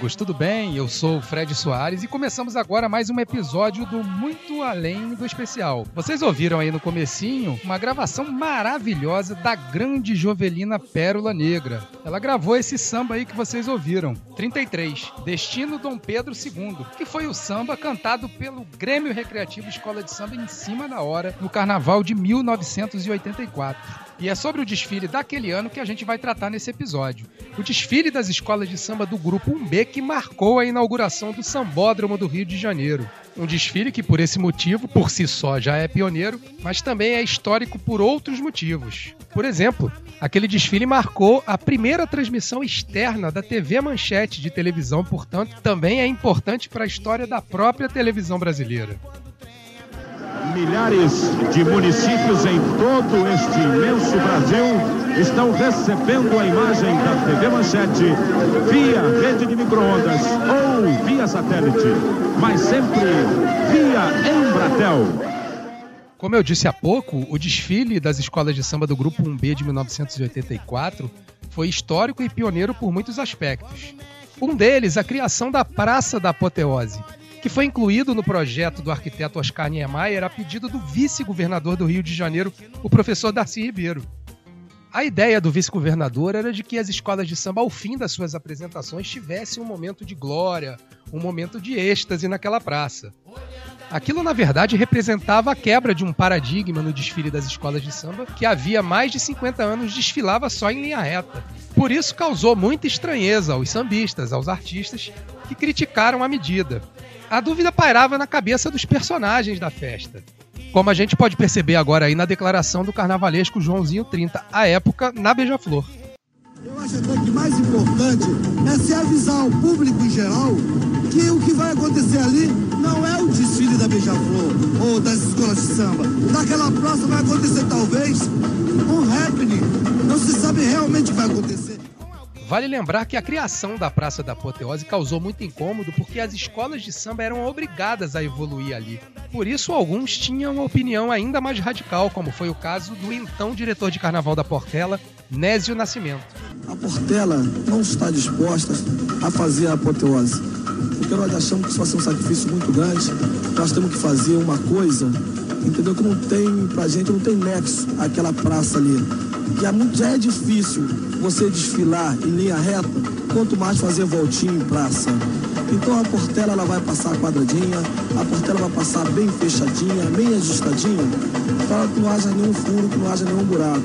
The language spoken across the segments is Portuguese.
amigos, tudo bem? Eu sou o Fred Soares e começamos agora mais um episódio do Muito Além do Especial. Vocês ouviram aí no comecinho uma gravação maravilhosa da grande Jovelina Pérola Negra. Ela gravou esse samba aí que vocês ouviram, 33, Destino Dom Pedro II, que foi o samba cantado pelo Grêmio Recreativo Escola de Samba em cima da hora no Carnaval de 1984. E é sobre o desfile daquele ano que a gente vai tratar nesse episódio. O desfile das escolas de samba do Grupo 1B que marcou a inauguração do Sambódromo do Rio de Janeiro. Um desfile que, por esse motivo, por si só já é pioneiro, mas também é histórico por outros motivos. Por exemplo, aquele desfile marcou a primeira transmissão externa da TV Manchete de televisão, portanto, também é importante para a história da própria televisão brasileira. Milhares de municípios em todo este imenso Brasil estão recebendo a imagem da TV Manchete via rede de microondas ou via satélite, mas sempre via Embratel. Como eu disse há pouco, o desfile das escolas de samba do Grupo 1B de 1984 foi histórico e pioneiro por muitos aspectos. Um deles, a criação da Praça da Apoteose, que foi incluído no projeto do arquiteto Oscar Niemeyer a pedido do vice-governador do Rio de Janeiro, o professor Darcy Ribeiro. A ideia do vice-governador era de que as escolas de samba, ao fim das suas apresentações, tivessem um momento de glória, um momento de êxtase naquela praça. Aquilo, na verdade, representava a quebra de um paradigma no desfile das escolas de samba, que havia mais de 50 anos desfilava só em linha reta. Por isso causou muita estranheza aos sambistas, aos artistas, que criticaram a medida. A dúvida pairava na cabeça dos personagens da festa. Como a gente pode perceber agora aí na declaração do carnavalesco Joãozinho 30, à época, na Beija-Flor. Eu acho até que mais importante é se avisar ao público em geral que o que vai acontecer ali não é o desfile da Beija-Flor ou das escolas de samba. Naquela praça vai acontecer talvez um happening. Não se sabe realmente o que vai acontecer. Vale lembrar que a criação da Praça da Apoteose causou muito incômodo porque as escolas de samba eram obrigadas a evoluir ali. Por isso, alguns tinham uma opinião ainda mais radical, como foi o caso do então diretor de carnaval da Portela, Nésio Nascimento. A Portela não está disposta a fazer a apoteose. Porque nós achamos que isso vai ser um sacrifício muito grande. Nós temos que fazer uma coisa, entendeu? Que não tem, pra gente, não tem nexo aquela praça ali. Que é muito, já é difícil você desfilar em linha reta, quanto mais fazer voltinha em praça. Então a Portela ela vai passar quadradinha, a Portela vai passar bem fechadinha, bem ajustadinha, para que não haja nenhum furo, que não haja nenhum buraco.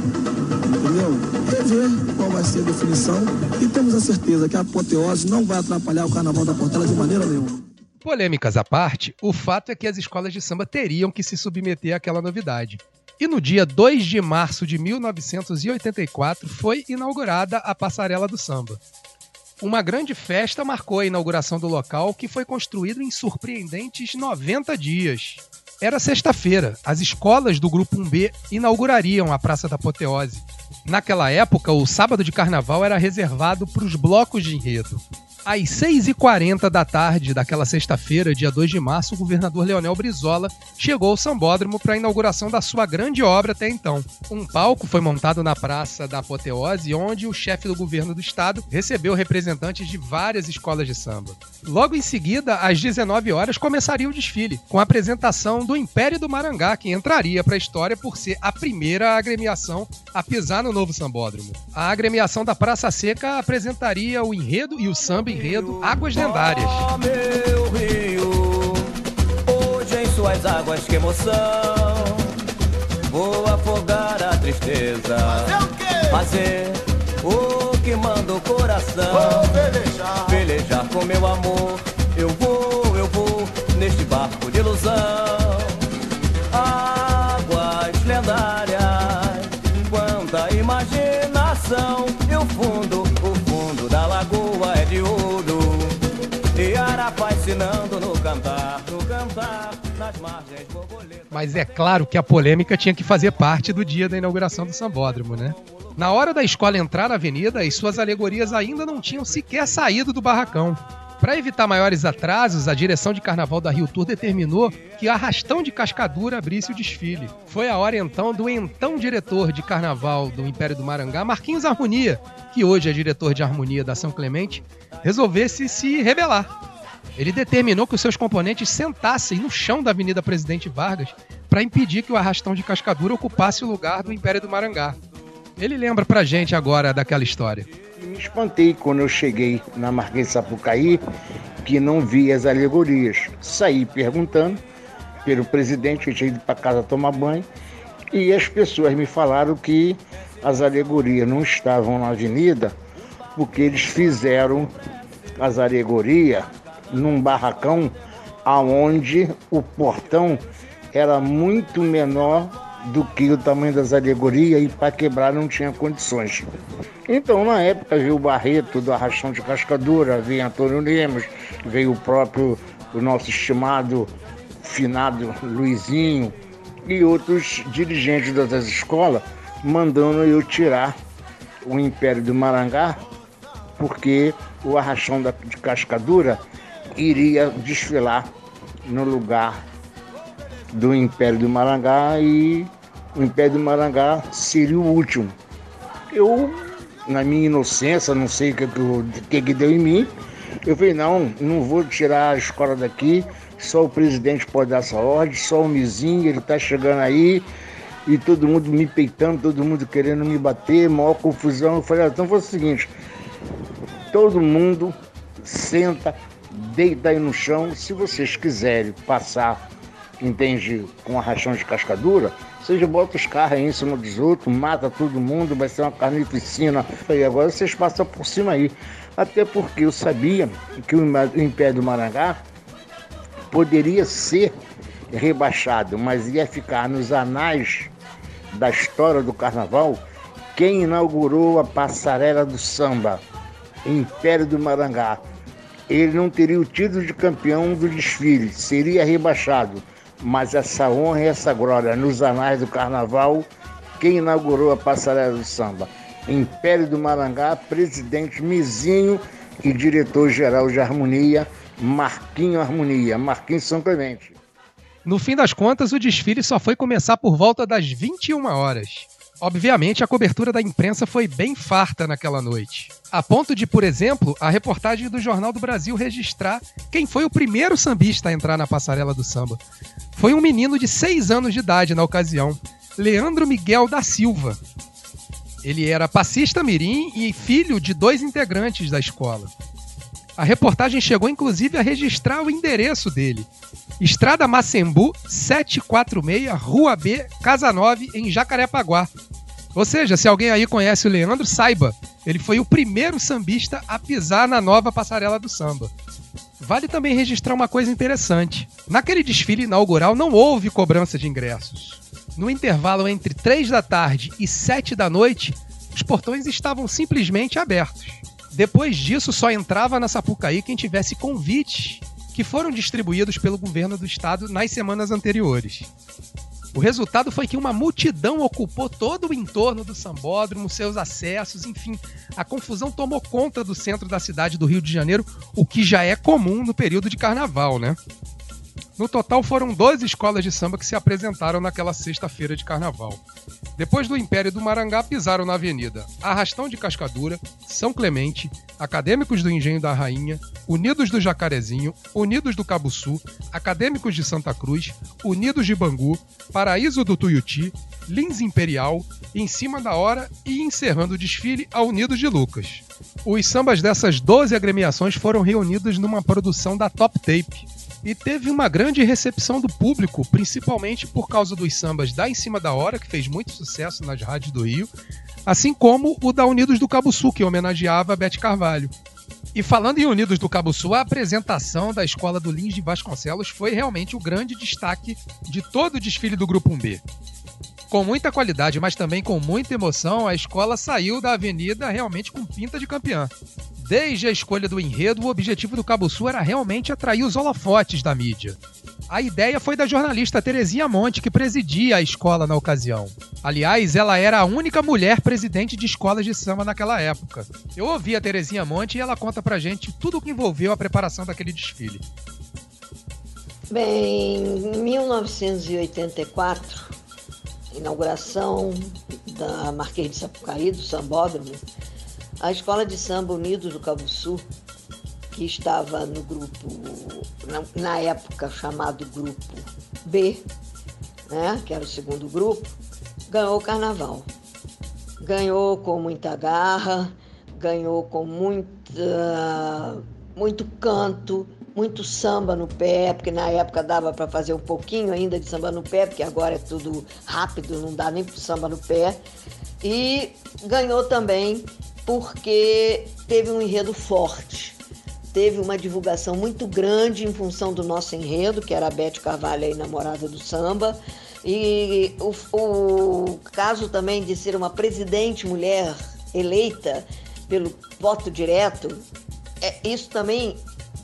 Entendeu? Rever qual vai ser a definição e temos a certeza que a apoteose não vai atrapalhar o carnaval da Portela de maneira nenhuma. Polêmicas à parte, o fato é que as escolas de samba teriam que se submeter àquela novidade. E no dia 2 de março de 1984 foi inaugurada a Passarela do Samba. Uma grande festa marcou a inauguração do local, que foi construído em surpreendentes 90 dias. Era sexta-feira, as escolas do Grupo 1B inaugurariam a Praça da Apoteose. Naquela época, o sábado de carnaval era reservado para os blocos de enredo. Às 6h40 da tarde daquela sexta-feira, dia 2 de março, o governador Leonel Brizola chegou ao Sambódromo para a inauguração da sua grande obra até então. Um palco foi montado na Praça da Apoteose, onde o chefe do governo do estado recebeu representantes de várias escolas de samba. Logo em seguida, às 19 horas, começaria o desfile, com a apresentação do Império do Marangá, que entraria para a história por ser a primeira agremiação a pisar no novo Sambódromo. A agremiação da Praça Seca apresentaria o enredo e o samba enredo Águas Lendárias. Oh, meu rio, hoje em suas águas que emoção. Vou afogar a tristeza. Fazer o que manda o coração. Velejar com meu amor. Eu vou, eu vou neste barco de ilusão. Mas é claro que a polêmica tinha que fazer parte do dia da inauguração do Sambódromo, né? Na hora da escola entrar na avenida, as suas alegorias ainda não tinham sequer saído do barracão. Para evitar maiores atrasos, a direção de carnaval da Rio Tour determinou que Arrastão de Cascadura abrisse o desfile. Foi a hora então do então diretor de carnaval do Império do Marangá, Marquinhos Harmonia, que hoje é diretor de harmonia da São Clemente, resolvesse se rebelar. Ele determinou que os seus componentes sentassem no chão da Avenida Presidente Vargas para impedir que o Arrastão de Cascadura ocupasse o lugar do Império do Marangá. Ele lembra pra gente agora daquela história. Me espantei quando eu cheguei na Marquês de Sapucaí, que não vi as alegorias. Saí perguntando pelo presidente, tinha ido para casa tomar banho, e as pessoas me falaram que as alegorias não estavam na avenida porque eles fizeram as alegorias num barracão aonde o portão era muito menor do que o tamanho das alegorias e para quebrar não tinha condições. Então, na época, veio o Barreto do Arrastão de Cascadura, veio Antônio Lemos, veio o próprio, o nosso estimado finado Luizinho e outros dirigentes das escolas mandando eu tirar o Império do Marangá, porque o Arrastão de Cascadura iria desfilar no lugar do Império do Marangá e o Império do Marangá seria o último. Eu, na minha inocência, não sei o que, que, que deu em mim, eu falei, não, não vou tirar a escola daqui, só o presidente pode dar essa ordem, só o Mizinho, ele está chegando aí, e todo mundo me peitando, todo mundo querendo me bater, maior confusão. Eu falei, ah, então foi o seguinte, todo mundo senta, deita aí no chão, se vocês quiserem passar, entende, com a de cascadura, vocês botam os carros aí em cima dos outros, mata todo mundo, vai ser uma carnificina. Falei, agora vocês passam por cima aí. Até porque eu sabia que o Império do Marangá poderia ser rebaixado, mas ia ficar nos anais da história do carnaval quem inaugurou a passarela do samba, Império do Marangá. Ele não teria o título de campeão do desfile, seria rebaixado mas essa honra e essa glória nos anais do carnaval, quem inaugurou a passarela do samba? Império do Marangá, presidente Mizinho e diretor-geral de harmonia, Marquinho Harmonia, Marquinho São Clemente. No fim das contas, o desfile só foi começar por volta das 21 horas. Obviamente, a cobertura da imprensa foi bem farta naquela noite. A ponto de, por exemplo, a reportagem do Jornal do Brasil registrar quem foi o primeiro sambista a entrar na passarela do samba. Foi um menino de 6 anos de idade na ocasião, Leandro Miguel da Silva. Ele era passista mirim e filho de dois integrantes da escola. A reportagem chegou inclusive a registrar o endereço dele. Estrada Macembu, 746, Rua B, Casa 9, em Jacarepaguá. Ou seja, se alguém aí conhece o Leandro, saiba, ele foi o primeiro sambista a pisar na nova passarela do samba. Vale também registrar uma coisa interessante. Naquele desfile inaugural não houve cobrança de ingressos. No intervalo entre 3 da tarde e 7 da noite, os portões estavam simplesmente abertos. Depois disso, só entrava na Sapucaí quem tivesse convite que foram distribuídos pelo governo do estado nas semanas anteriores. O resultado foi que uma multidão ocupou todo o entorno do sambódromo, seus acessos, enfim, a confusão tomou conta do centro da cidade do Rio de Janeiro, o que já é comum no período de carnaval, né? No total foram 12 escolas de samba que se apresentaram naquela sexta-feira de carnaval. Depois do Império do Marangá, pisaram na avenida Arrastão de Cascadura, São Clemente, Acadêmicos do Engenho da Rainha, Unidos do Jacarezinho, Unidos do Cabuçu, Acadêmicos de Santa Cruz, Unidos de Bangu, Paraíso do Tuiuti, Lins Imperial, Em Cima da Hora e encerrando o desfile a Unidos de Lucas. Os sambas dessas 12 agremiações foram reunidos numa produção da Top Tape, e teve uma grande recepção do público, principalmente por causa dos sambas da Em Cima da Hora, que fez muito sucesso nas rádios do Rio, assim como o da Unidos do Cabo Sul, que homenageava a Bete Carvalho. E falando em Unidos do Cabo Sul, a apresentação da escola do Lins de Vasconcelos foi realmente o grande destaque de todo o desfile do Grupo 1B. Com muita qualidade, mas também com muita emoção, a escola saiu da avenida realmente com pinta de campeã. Desde a escolha do enredo, o objetivo do Cabo Sul era realmente atrair os holofotes da mídia. A ideia foi da jornalista Terezinha Monte, que presidia a escola na ocasião. Aliás, ela era a única mulher presidente de escolas de samba naquela época. Eu ouvi a Terezinha Monte e ela conta pra gente tudo o que envolveu a preparação daquele desfile. Bem, em 1984, inauguração da Marquês de Sapucaí, do Sambódromo, a Escola de Samba Unidos do Cabo Sul que estava no grupo, na, época chamado Grupo B, né, que era o segundo grupo, ganhou o carnaval. Ganhou com muita garra, ganhou com muita, muito canto, muito samba no pé, porque na época dava para fazer um pouquinho ainda de samba no pé, porque agora é tudo rápido, não dá nem para samba no pé. E ganhou também porque teve um enredo forte teve uma divulgação muito grande em função do nosso enredo, que era a Bete Carvalho, aí, namorada do samba. E o, o caso também de ser uma presidente mulher eleita pelo voto direto, é, isso também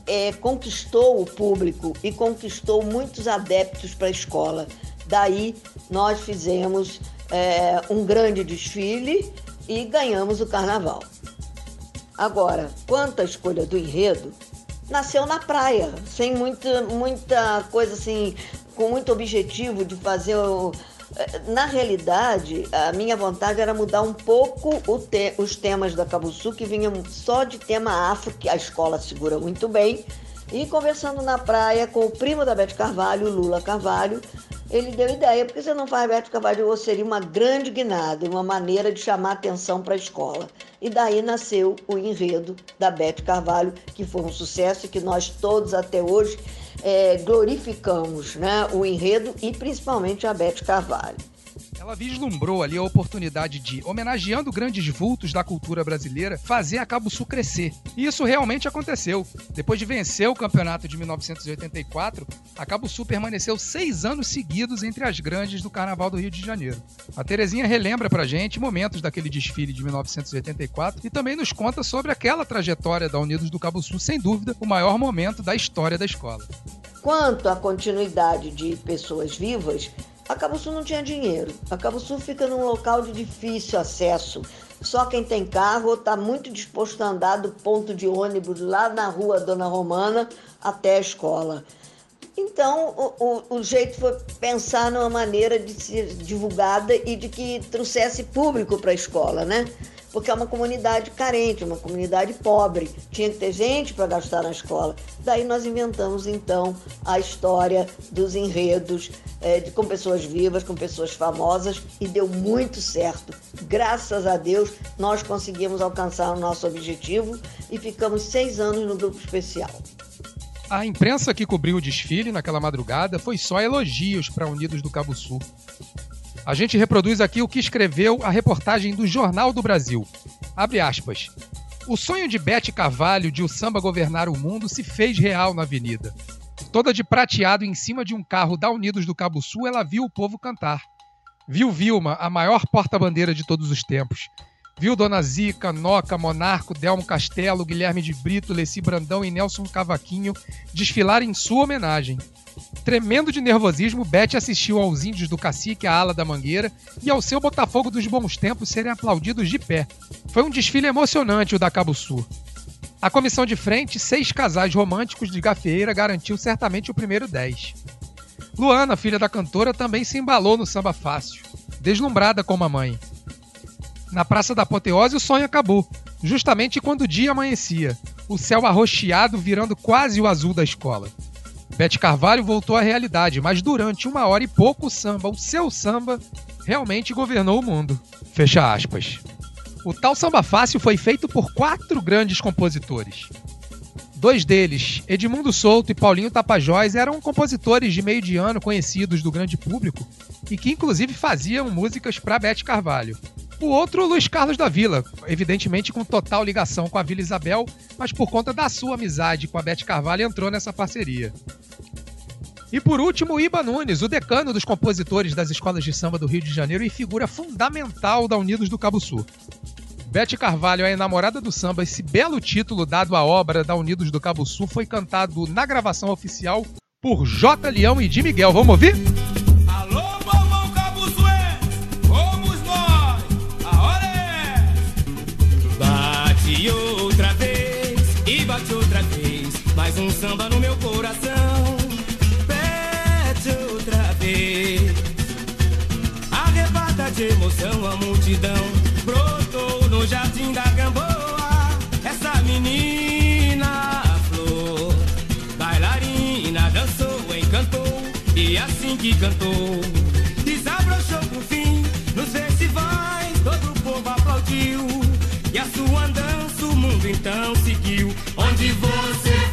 é, conquistou o público e conquistou muitos adeptos para a escola. Daí nós fizemos é, um grande desfile e ganhamos o carnaval. Agora, quanto à escolha do enredo, nasceu na praia, sem muita, muita coisa assim, com muito objetivo de fazer. O... Eh, na realidade, a minha vontade era mudar um pouco te... os temas da Cabuçu, que vinham só de tema afro, que a escola segura muito bem. E conversando na praia com o primo da Bete Carvalho, Lula Carvalho, ele deu ideia, porque você não faz Bete Carvalho ou seria uma grande guinada, uma maneira de chamar atenção para a escola. E daí nasceu o enredo da Bete Carvalho, que foi um sucesso e que nós todos até hoje é, glorificamos né, o enredo e principalmente a Bete Carvalho. Ela vislumbrou ali a oportunidade de, homenageando grandes vultos da cultura brasileira, fazer a Cabo Sul crescer. E isso realmente aconteceu. Depois de vencer o campeonato de 1984, a Cabo Sul permaneceu seis anos seguidos entre as grandes do Carnaval do Rio de Janeiro. A Terezinha relembra pra gente momentos daquele desfile de 1984 e também nos conta sobre aquela trajetória da Unidos do Cabo Sul, sem dúvida, o maior momento da história da escola. Quanto à continuidade de pessoas vivas, a Cabo Sul não tinha dinheiro. A Cabo Sul fica num local de difícil acesso. Só quem tem carro está muito disposto a andar do ponto de ônibus lá na rua Dona Romana até a escola. Então, o, o, o, jeito foi pensar numa maneira de ser divulgada e de que trouxesse público para a escola, né? Porque é uma comunidade carente, uma comunidade pobre. Tinha que ter gente para gastar na escola. Daí nós inventamos então a história dos enredos é, de, com pessoas vivas, com pessoas famosas e deu muito certo. Graças a Deus nós conseguimos alcançar o nosso objetivo e ficamos seis anos no grupo especial. A imprensa que cobriu o desfile naquela madrugada foi só elogios para Unidos do Cabo Sul. A gente reproduz aqui o que escreveu a reportagem do Jornal do Brasil. Abre aspas. O sonho de Bete Carvalho de o samba governar o mundo se fez real na avenida. Toda de prateado em cima de um carro da Unidos do Cabo Sul, ela viu o povo cantar. Viu Vilma, a maior porta-bandeira de todos os tempos. Viu Dona Zica, Noca, Monarco, Delmo Castelo, Guilherme de Brito, Leci Brandão e Nelson Cavaquinho desfilar em sua homenagem. Tremendo de nervosismo, Beth assistiu aos índios do cacique à ala da mangueira e ao seu Botafogo dos bons tempos serem aplaudidos de pé. Foi um desfile emocionante o da Cabo Sul. A comissão de frente, seis casais românticos de gafieira, garantiu certamente o primeiro 10. Luana, filha da cantora, também se embalou no samba fácil, deslumbrada como a mãe. Na Praça da Apoteose, o sonho acabou, justamente quando o dia amanhecia, o céu arroxeado virando quase o azul da escola. Bete Carvalho voltou à realidade, mas durante uma hora e pouco o samba, o seu samba, realmente governou o mundo. Fecha aspas. O tal samba fácil foi feito por quatro grandes compositores. Dois deles, Edmundo Souto e Paulinho Tapajós, eram compositores de meio de ano conhecidos do grande público e que inclusive faziam músicas para Bete Carvalho. O outro, Luiz Carlos da Vila, evidentemente com total ligação com a Vila Isabel, mas por conta da sua amizade com a Bete Carvalho entrou nessa parceria. E por último, Iba Nunes, o decano dos compositores das escolas de samba do Rio de Janeiro e figura fundamental da Unidos do Cabo Sul. Bete Carvalho, a enamorada do samba, esse belo título dado à obra da Unidos do Cabo Sul foi cantado na gravação oficial por J. Leão e de Miguel. Vamos ouvir? Emoção a multidão. Brotou no jardim da Gamboa, essa menina flor, bailarina dançou, encantou e assim que cantou, desabrochou pro fim. Nos festivais, todo o povo aplaudiu. E a sua dança o mundo então seguiu. Onde você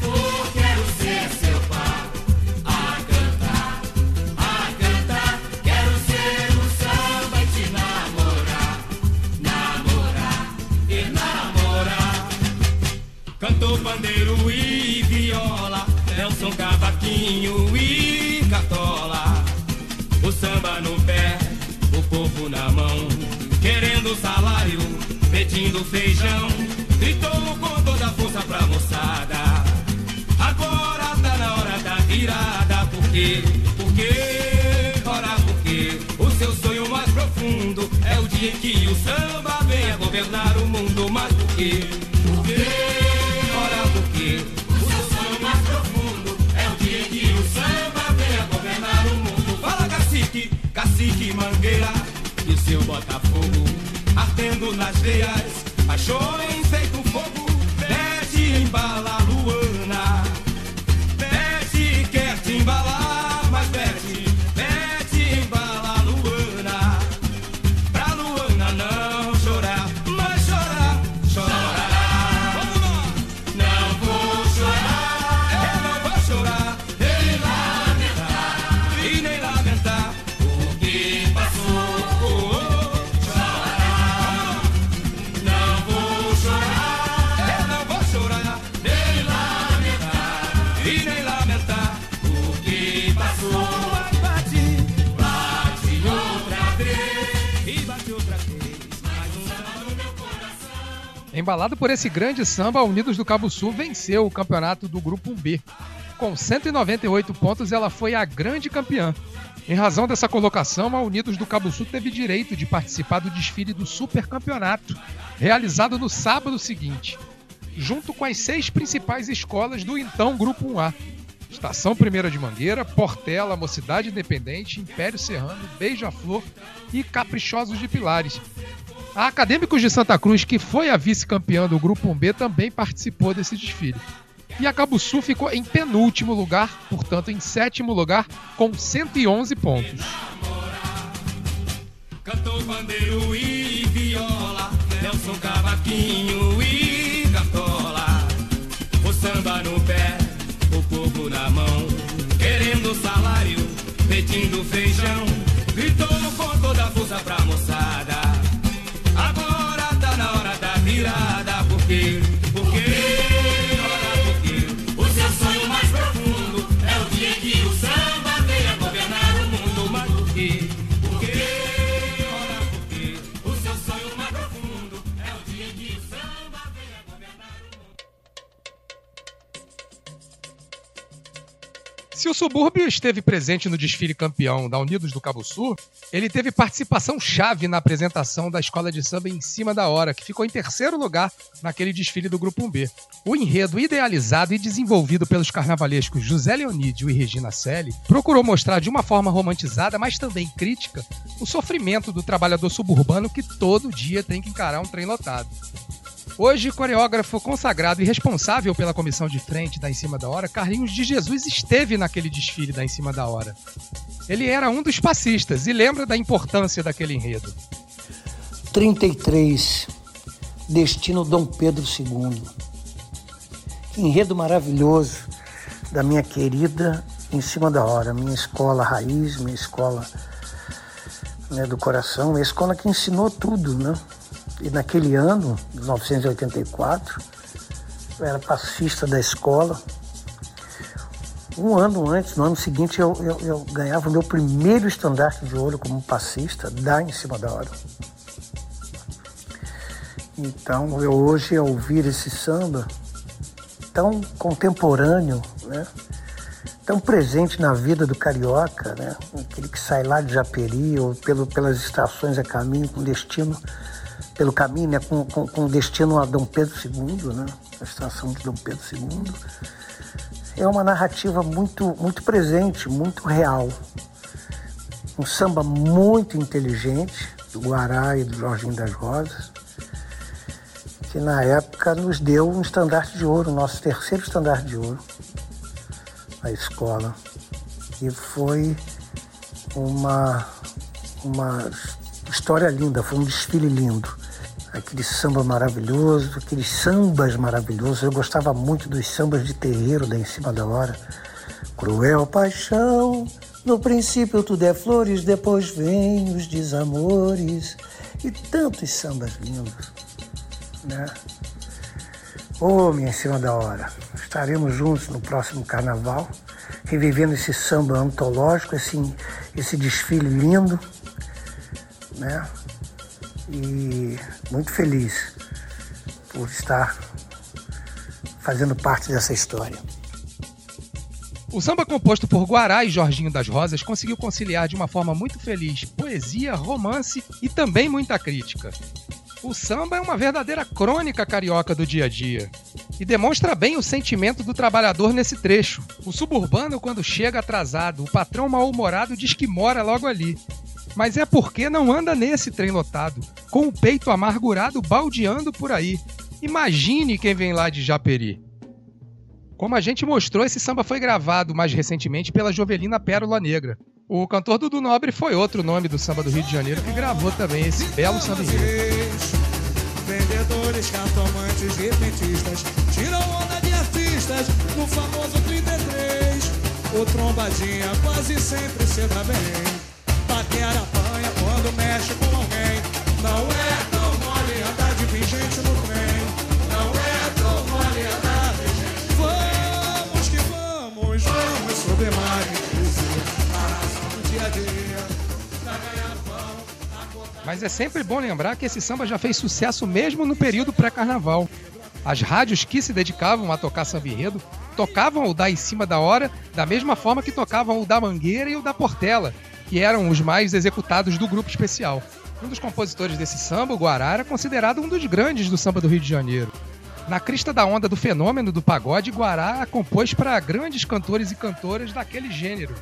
e cartola. O samba no pé, o povo na mão, querendo salário, pedindo feijão. Gritou com toda a força pra moçada. Agora tá na hora da virada, porque, porque, ora porque o seu sonho mais profundo é o dia em que o samba venha governar o mundo. Mas por quê? Cacique, mangueira e seu Botafogo ardendo nas veias, paixões feito fogo, mete embala Luana. Mete Embalado por esse grande samba, Unidos do Cabo Sul venceu o campeonato do Grupo B. Com 198 pontos, ela foi a grande campeã. Em razão dessa colocação, a Unidos do Cabo Sul teve direito de participar do desfile do Supercampeonato, realizado no sábado seguinte, junto com as seis principais escolas do então Grupo 1A. Estação Primeira de Mangueira, Portela, Mocidade Independente, Império Serrano, Beija-Flor e Caprichosos de Pilares. A Acadêmicos de Santa Cruz, que foi a vice-campeã do Grupo 1B, também participou desse desfile. E a Cabo Sul ficou em penúltimo lugar, portanto em sétimo lugar, com 111 pontos. Querendo salário, pedindo feijão. Gritou com toda a força pra. Virada, porque, Se o subúrbio esteve presente no desfile campeão da Unidos do Cabo Sul, ele teve participação chave na apresentação da escola de samba em cima da hora, que ficou em terceiro lugar naquele desfile do Grupo 1B. O enredo idealizado e desenvolvido pelos carnavalescos José Leonídio e Regina Selle procurou mostrar de uma forma romantizada, mas também crítica, o sofrimento do trabalhador suburbano que todo dia tem que encarar um trem lotado. Hoje, coreógrafo consagrado e responsável pela comissão de frente da Em Cima da Hora, Carlinhos de Jesus esteve naquele desfile da Em Cima da Hora. Ele era um dos passistas e lembra da importância daquele enredo. 33, Destino Dom Pedro II. Que enredo maravilhoso da minha querida Em Cima da Hora, minha escola raiz, minha escola né, do coração, minha escola que ensinou tudo, né? E naquele ano, 1984, eu era passista da escola. Um ano antes, no ano seguinte, eu, eu, eu ganhava o meu primeiro estandarte de ouro como passista da Em Cima da Hora. Então, eu hoje, ao ouvir esse samba tão contemporâneo, né? tão presente na vida do carioca, né? Aquele que sai lá de Japeri ou pelo, pelas estações a caminho com destino, pelo caminho, né? Com, com, com destino a Dom Pedro II, né? A estação de Dom Pedro II. É uma narrativa muito, muito presente, muito real. Um samba muito inteligente do Guará e do Jorginho das Rosas, que na época nos deu um estandarte de ouro, nosso terceiro estandarte de ouro a escola. E foi uma, uma história linda, foi um desfile lindo. Aquele samba maravilhoso, aqueles sambas maravilhosos. Eu gostava muito dos sambas de terreiro da Em Cima da Hora. Cruel paixão, no princípio tudo é flores, depois vem os desamores. E tantos sambas lindos, né? Ô, oh, Em Cima da Hora. Estaremos juntos no próximo carnaval, revivendo esse samba antológico, esse, esse desfile lindo, né? E muito feliz por estar fazendo parte dessa história. O samba composto por Guará e Jorginho das Rosas conseguiu conciliar de uma forma muito feliz poesia, romance e também muita crítica. O samba é uma verdadeira crônica carioca do dia a dia e demonstra bem o sentimento do trabalhador nesse trecho. O suburbano, quando chega atrasado, o patrão mal-humorado diz que mora logo ali. Mas é porque não anda nesse trem lotado, com o peito amargurado baldeando por aí. Imagine quem vem lá de Japeri. Como a gente mostrou, esse samba foi gravado mais recentemente pela Jovelina Pérola Negra. O cantor Dudu Nobre foi outro nome do samba do Rio de Janeiro que gravou também esse belo samba Vendedores, cartomantes, repentistas Tiram onda de artistas no famoso 33 O trombadinha quase sempre se dá bem Paquera apanha quando mexe com alguém. Não é tão mole andar de pingente no trem. Não é tão mole andar de gente Vamos que vamos, vamos sobre mares A razão do dia a dia mas é sempre bom lembrar que esse samba já fez sucesso mesmo no período pré-carnaval. As rádios que se dedicavam a tocar samba enredo tocavam o da em cima da hora da mesma forma que tocavam o da Mangueira e o da Portela, que eram os mais executados do grupo especial. Um dos compositores desse samba, o Guará, era considerado um dos grandes do samba do Rio de Janeiro. Na crista da onda do fenômeno do pagode, Guará compôs para grandes cantores e cantoras daquele gênero.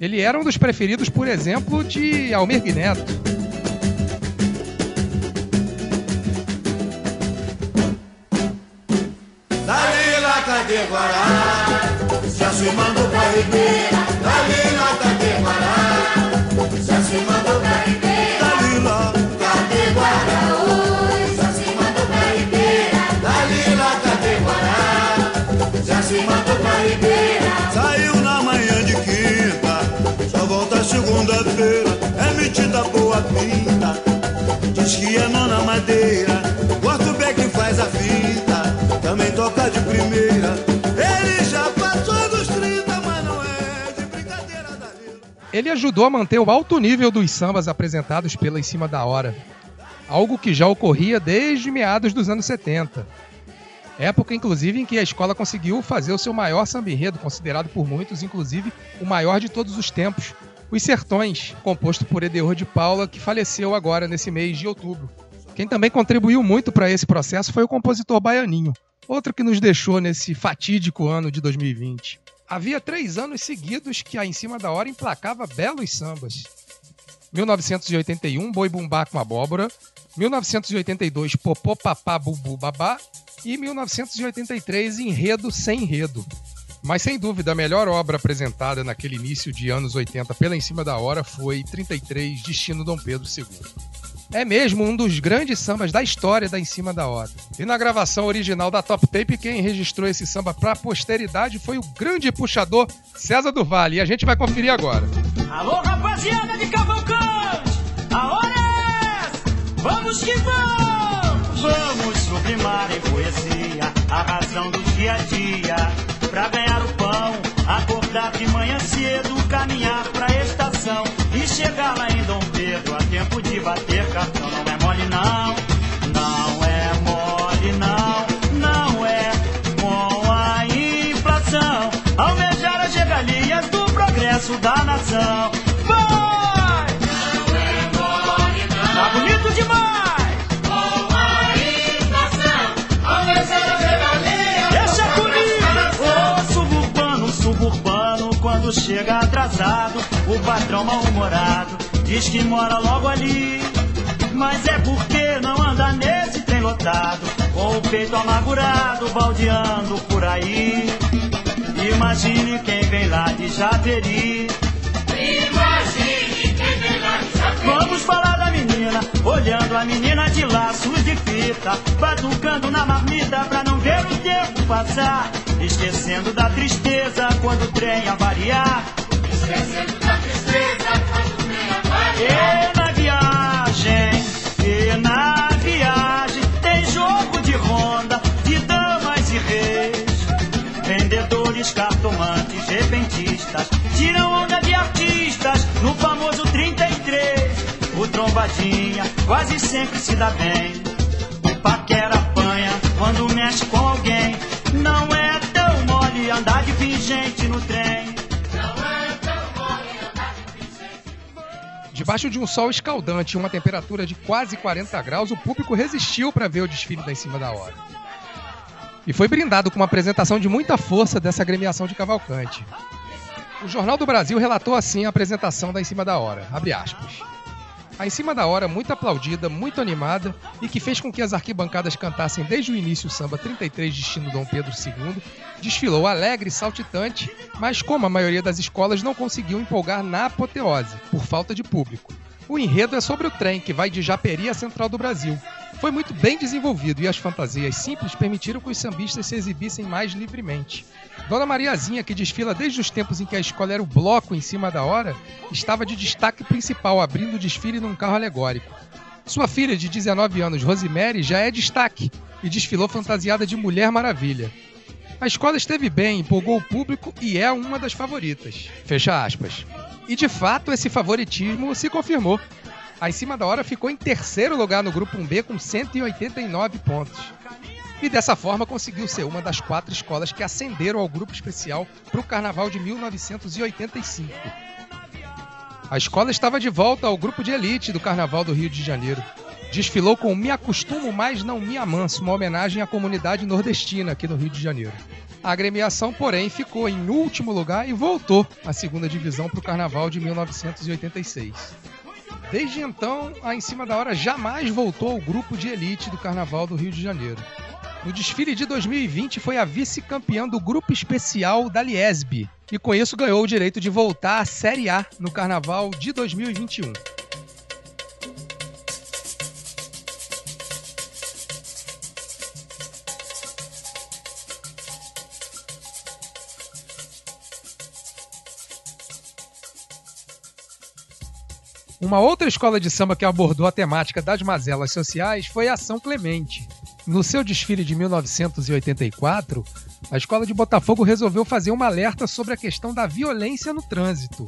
Ele era um dos preferidos, por exemplo, de Almir Neto. de Guará, Pra Ribeira. Saiu na manhã de quinta, só volta segunda-feira, é metida boa pinta, diz que é nona madeira, corta o beck faz a fita também toca de primeira. Ele já passou dos 30, mas não é de brincadeira da vida. Ele ajudou a manter o alto nível dos sambas apresentados pela Em Cima da Hora, algo que já ocorria desde meados dos anos 70. Época, inclusive, em que a escola conseguiu fazer o seu maior samba enredo, considerado por muitos, inclusive, o maior de todos os tempos, Os Sertões, composto por Edeor de Paula, que faleceu agora nesse mês de outubro. Quem também contribuiu muito para esse processo foi o compositor baianinho, outro que nos deixou nesse fatídico ano de 2020. Havia três anos seguidos que a Em Cima da Hora emplacava belos sambas. 1981, Boi Bumbá com Abóbora. 1982, Popô Papá Bubu Babá. E 1983, Enredo Sem Enredo. Mas sem dúvida, a melhor obra apresentada naquele início de anos 80 pela Em Cima da Hora foi 33, Destino Dom Pedro II é mesmo um dos grandes sambas da história da Em Cima da Hora. E na gravação original da Top Tape, quem registrou esse samba pra posteridade foi o grande puxador César do Vale. E a gente vai conferir agora. Alô, rapaziada de Cavalcante! A hora é! Vamos que vamos! Vamos sublimar em poesia a razão do dia a dia. Pra ganhar o pão, acordar de manhã cedo, caminhar pra estação e chegar lá em Dom Pedro a tempo de bater cartão. Não é mole, não, não é mole, não, não é com a inflação. Almejar as regalias berço da nação. Chega atrasado, o patrão mal-humorado diz que mora logo ali. Mas é porque não anda nesse trem lotado, com o peito amargurado, baldeando por aí. Imagine quem vem lá de Japeri. Imagine quem vem lá de Japeri. Vamos falar da menina, olhando a menina de laços de fita, batucando na marmita pra não ver o tempo passar, esquecendo da tristeza quando o trem avariar. Esquecendo da tristeza quando o trem avariar. E na viagem, e na viagem, tem jogo de ronda, de damas e reis. Vendedores, cartomantes, repentistas, tiram onda de artistas no famoso 33. O trombadinha quase sempre se dá bem. O paquera apanha quando mexe com alguém. Debaixo de um sol escaldante e uma temperatura de quase 40 graus, o público resistiu para ver o desfile da Em Cima da Hora. E foi brindado com uma apresentação de muita força dessa agremiação de Cavalcante. O Jornal do Brasil relatou assim a apresentação da Em Cima da Hora, abre aspas. A Em Cima da Hora, muito aplaudida, muito animada e que fez com que as arquibancadas cantassem desde o início o samba 33 Destino Dom Pedro II, desfilou alegre e saltitante, mas como a maioria das escolas não conseguiu empolgar na apoteose, por falta de público. O enredo é sobre o trem que vai de Japeri à Central do Brasil. Foi muito bem desenvolvido e as fantasias simples permitiram que os sambistas se exibissem mais livremente. Dona Mariazinha, que desfila desde os tempos em que a escola era o bloco em cima da hora, estava de destaque principal, abrindo o desfile num carro alegórico. Sua filha de 19 anos, Rosemary, já é destaque e desfilou fantasiada de Mulher Maravilha. A escola esteve bem, empolgou o público e é uma das favoritas. Fecha aspas. E de fato, esse favoritismo se confirmou. A Em Cima da Hora ficou em terceiro lugar no Grupo 1B com 189 pontos. E dessa forma conseguiu ser uma das quatro escolas que ascenderam ao grupo especial para o Carnaval de 1985. A escola estava de volta ao grupo de elite do Carnaval do Rio de Janeiro. Desfilou com Me Acostumo, mas não me amanso, uma homenagem à comunidade nordestina aqui no Rio de Janeiro. A agremiação, porém, ficou em último lugar e voltou à segunda divisão para o Carnaval de 1986. Desde então, a Em Cima da Hora jamais voltou ao grupo de elite do Carnaval do Rio de Janeiro. No desfile de 2020 foi a vice-campeã do grupo especial da Liesb e com isso ganhou o direito de voltar à Série A no Carnaval de 2021. Uma outra escola de samba que abordou a temática das mazelas sociais foi a São Clemente. No seu desfile de 1984, a escola de Botafogo resolveu fazer uma alerta sobre a questão da violência no trânsito.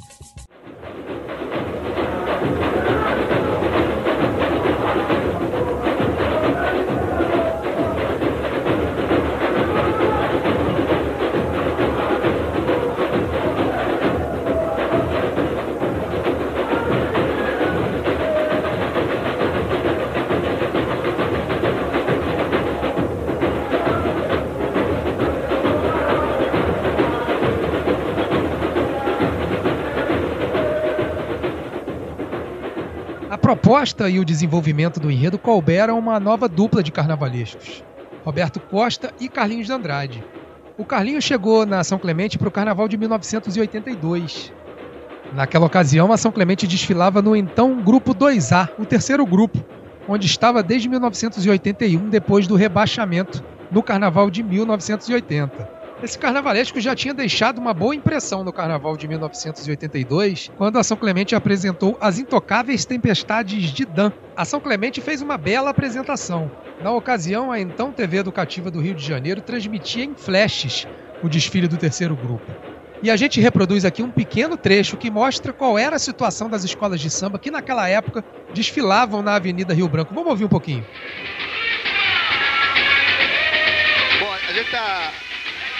Proposta e o desenvolvimento do enredo couberam uma nova dupla de carnavalescos, Roberto Costa e Carlinhos de Andrade. O Carlinhos chegou na São Clemente para o carnaval de 1982. Naquela ocasião, a São Clemente desfilava no então Grupo 2A, o terceiro grupo, onde estava desde 1981, depois do rebaixamento no carnaval de 1980. Esse carnavalesco já tinha deixado uma boa impressão no carnaval de 1982, quando a São Clemente apresentou As Intocáveis Tempestades de Dan. A São Clemente fez uma bela apresentação. Na ocasião, a então TV Educativa do Rio de Janeiro transmitia em flashes o desfile do terceiro grupo. E a gente reproduz aqui um pequeno trecho que mostra qual era a situação das escolas de samba que naquela época desfilavam na Avenida Rio Branco. Vamos ouvir um pouquinho. Bom, a gente está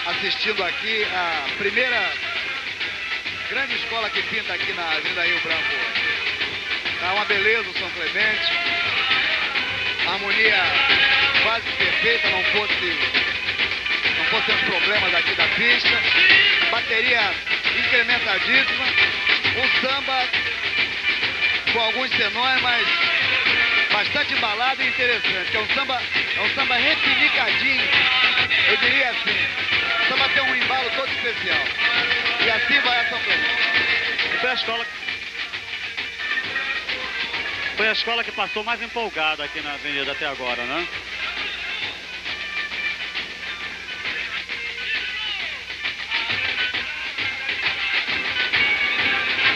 assistindo aqui a primeira grande escola que pinta aqui na Avenida Rio Branco. Tá uma beleza o São Clemente. Harmonia quase perfeita, não fosse, não fossem os problemas aqui da pista. Bateria incrementadíssima. Um samba com alguns senões, mas bastante embalado e interessante. É um samba, é um samba repinicadinho, eu diria assim. O samba tem um embalo todo especial. E assim vai a São Clemente. Foi a escola foi a escola que passou mais empolgada aqui na avenida até agora, né?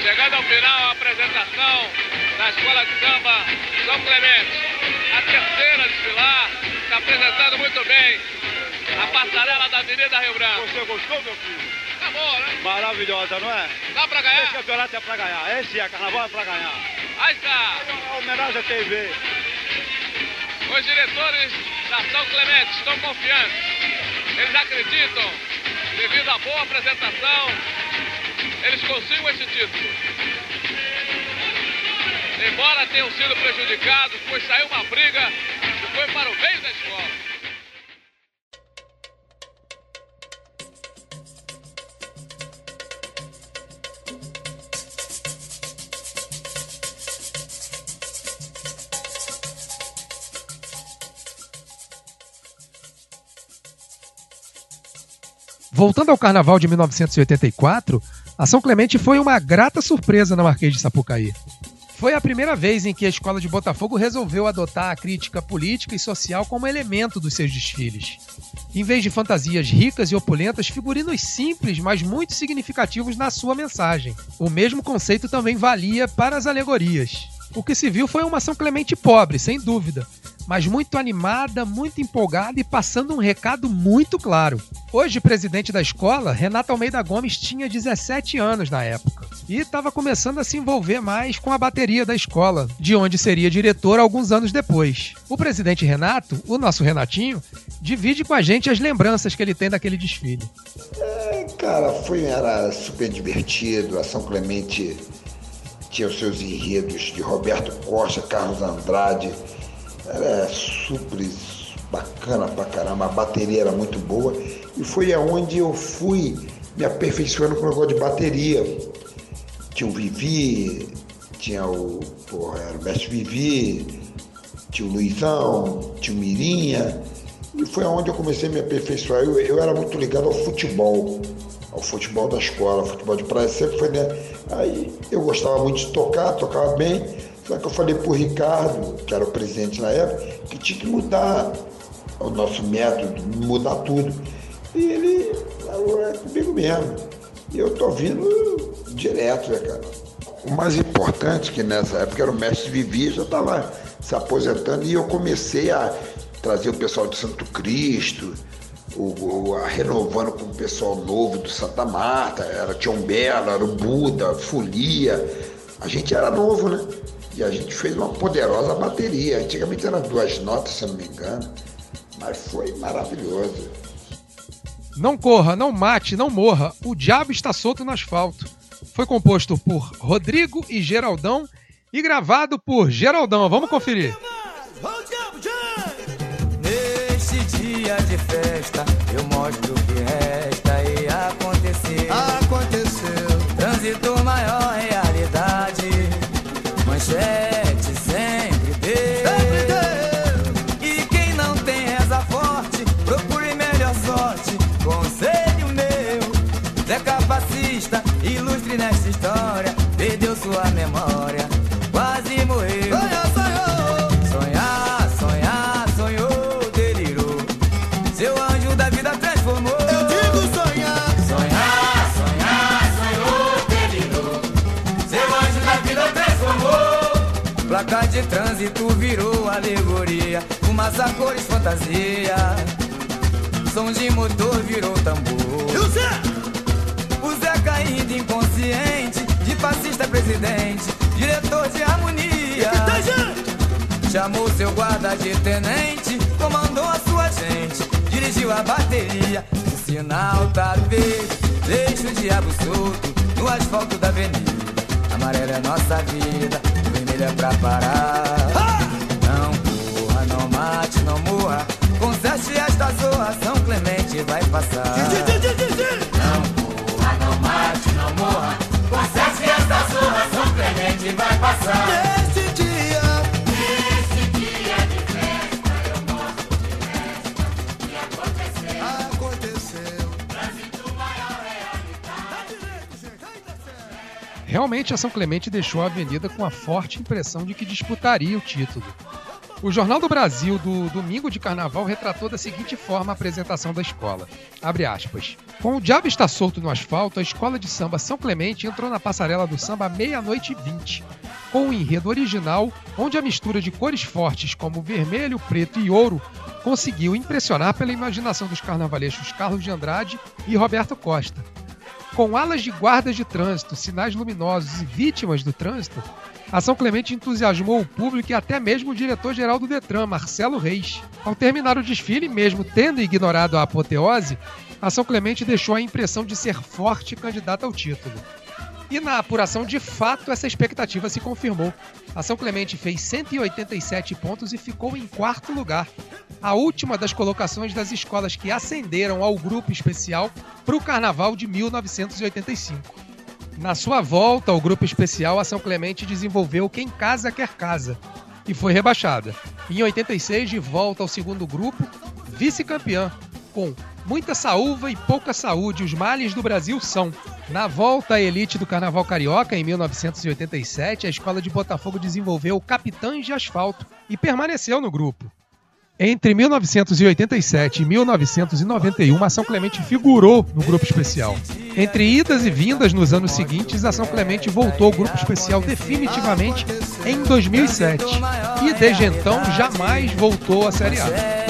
Chegando ao final a apresentação da Escola de Samba São Clemente. A terceira desfilar, está apresentando muito bem passarela da Avenida Rio Branco. Você gostou, meu filho? Tá bom, né? Maravilhosa, não é? Dá pra ganhar? Esse campeonato é pra ganhar. Esse é carnaval é pra ganhar. Aí está. É homenagem à TV. Os diretores da São Clemente estão confiantes. Eles acreditam, devido à boa apresentação, eles consigam esse título. Embora tenham sido prejudicados, pois saiu uma briga que foi para o meio Voltando ao carnaval de 1984, a São Clemente foi uma grata surpresa na Marquês de Sapucaí. Foi a primeira vez em que a escola de Botafogo resolveu adotar a crítica política e social como elemento dos seus desfiles. Em vez de fantasias ricas e opulentas, figurinos simples, mas muito significativos na sua mensagem. O mesmo conceito também valia para as alegorias. O que se viu foi uma São Clemente pobre, sem dúvida, mas muito animada, muito empolgada e passando um recado muito claro. Hoje, presidente da escola, Renata Almeida Gomes tinha 17 anos na época e estava começando a se envolver mais com a bateria da escola, de onde seria diretor alguns anos depois. O presidente Renato, o nosso Renatinho, divide com a gente as lembranças que ele tem daquele desfile. É, cara, foi era super divertido. A São Clemente tinha os seus enredos de Roberto Costa, Carlos Andrade. Era super bacana pra caramba, a bateria era muito boa. E foi aonde eu fui me aperfeiçoando com o negócio de bateria. Tinha o Vivi, tinha o, porra, era o mestre Vivi, tinha o Luizão, tinha o Mirinha. E foi aonde eu comecei a me aperfeiçoar. Eu, eu era muito ligado ao futebol, ao futebol da escola, futebol de praia, sempre foi, né? Aí eu gostava muito de tocar, tocava bem, só que eu falei pro Ricardo, que era o presidente na época, que tinha que mudar o nosso método, mudar tudo. E ele falou, é comigo mesmo. E eu tô vindo direto, né, cara? O mais importante que nessa época era o mestre Vivi, já estava se aposentando e eu comecei a trazer o pessoal de Santo Cristo, o, o, a renovando com o pessoal novo do Santa Marta, era Tião Bela, era o Buda, Folia. A gente era novo, né? E a gente fez uma poderosa bateria. Antigamente eram duas notas, se eu não me engano. Mas foi maravilhoso. Não corra, não mate, não morra. O diabo está solto no asfalto. Foi composto por Rodrigo e Geraldão e gravado por Geraldão. Vamos conferir. Neste dia de festa, eu mostro o que resta alegoria. Fumaça, cores, fantasia. Som de motor virou tambor. O Zé? O Zé caindo inconsciente. De fascista presidente. Diretor de harmonia. Chamou seu guarda de tenente. Comandou a sua gente. Dirigiu a bateria. O sinal tá verde. Deixa o diabo solto. no asfalto da avenida. Amarelo é nossa vida, vermelho é pra parar. Esta zorra, São Clemente vai passar. Não corra, não mate, não morra. Conserte esta zorra, São Clemente vai passar. Nesse dia, Nesse dia de festa, eu mostro de festa o que aconteceu. aconteceu. Trânsito maior realidade. Realmente, a São Clemente deixou a avenida com a forte impressão de que disputaria o título. O Jornal do Brasil do domingo de carnaval retratou da seguinte forma a apresentação da escola. Abre aspas. Com o diabo está solto no asfalto, a escola de samba São Clemente entrou na passarela do samba meia-noite e vinte, com o enredo original, onde a mistura de cores fortes como vermelho, preto e ouro conseguiu impressionar pela imaginação dos carnavalescos Carlos de Andrade e Roberto Costa. Com alas de guardas de trânsito, sinais luminosos e vítimas do trânsito, a São Clemente entusiasmou o público e até mesmo o diretor-geral do Detran, Marcelo Reis. Ao terminar o desfile, mesmo tendo ignorado a apoteose, a São Clemente deixou a impressão de ser forte candidata ao título. E na apuração, de fato, essa expectativa se confirmou. A São Clemente fez 187 pontos e ficou em quarto lugar. A última das colocações das escolas que ascenderam ao grupo especial para o Carnaval de 1985. Na sua volta ao grupo especial, a São Clemente desenvolveu Quem Casa Quer Casa e foi rebaixada. Em 86, de volta ao segundo grupo, vice-campeã, com Muita Saúva e Pouca Saúde, os males do Brasil são. Na volta à elite do Carnaval Carioca, em 1987, a escola de Botafogo desenvolveu Capitães de Asfalto e permaneceu no grupo. Entre 1987 e 1991, a São Clemente figurou no grupo especial. Entre idas e vindas nos anos seguintes, a São Clemente voltou ao grupo especial definitivamente em 2007 e desde então jamais voltou à Série A.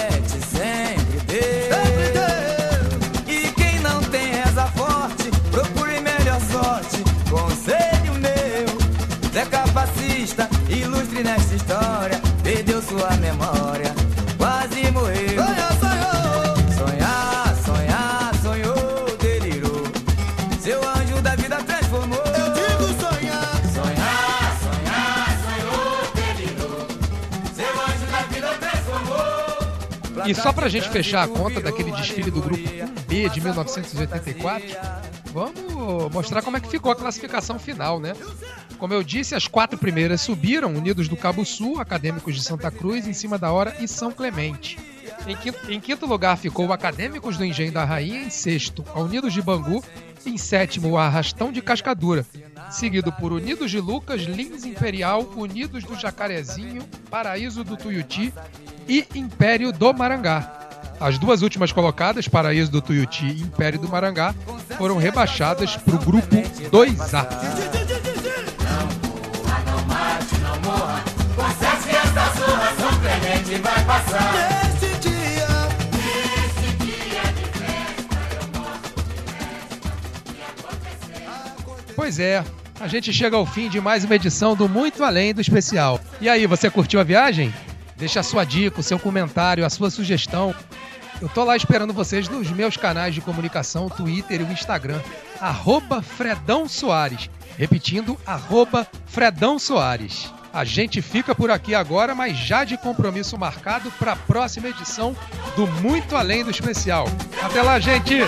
Ilustre nesta história, perdeu sua memória, E só pra gente fechar a conta daquele desfile do grupo 1B de 1984, vamos mostrar como é que ficou a classificação final, né? Como eu disse, as quatro primeiras subiram, Unidos do Cabo Sul, Acadêmicos de Santa Cruz, Em Cima da Hora e São Clemente. Em quinto, em quinto lugar ficou o Acadêmicos do Engenho da Rainha, em sexto, a Unidos de Bangu, em sétimo, o Arrastão de Cascadura, seguido por Unidos de Lucas, Lins Imperial, Unidos do Jacarezinho, Paraíso do Tuiuti e Império do Marangá. As duas últimas colocadas, Paraíso do Tuiuti e Império do Marangá, foram rebaixadas para o grupo 2A. Não mate, não morra. Conserte esta zorra, São Clemente vai passar. Nesse dia, Nesse dia de festa, eu mostro de festa o que aconteceu. Pois é, a gente chega ao fim de mais uma edição do Muito Além do Especial. E aí, você curtiu a viagem? Deixa a sua dica, o seu comentário, a sua sugestão. Eu tô lá esperando vocês nos meus canais de comunicação, Twitter e o Instagram, arroba Fredão Soares. Repetindo, arroba Fredão Soares. A gente fica por aqui agora, mas já de compromisso marcado para a próxima edição do Muito Além do Especial. Até lá, gente!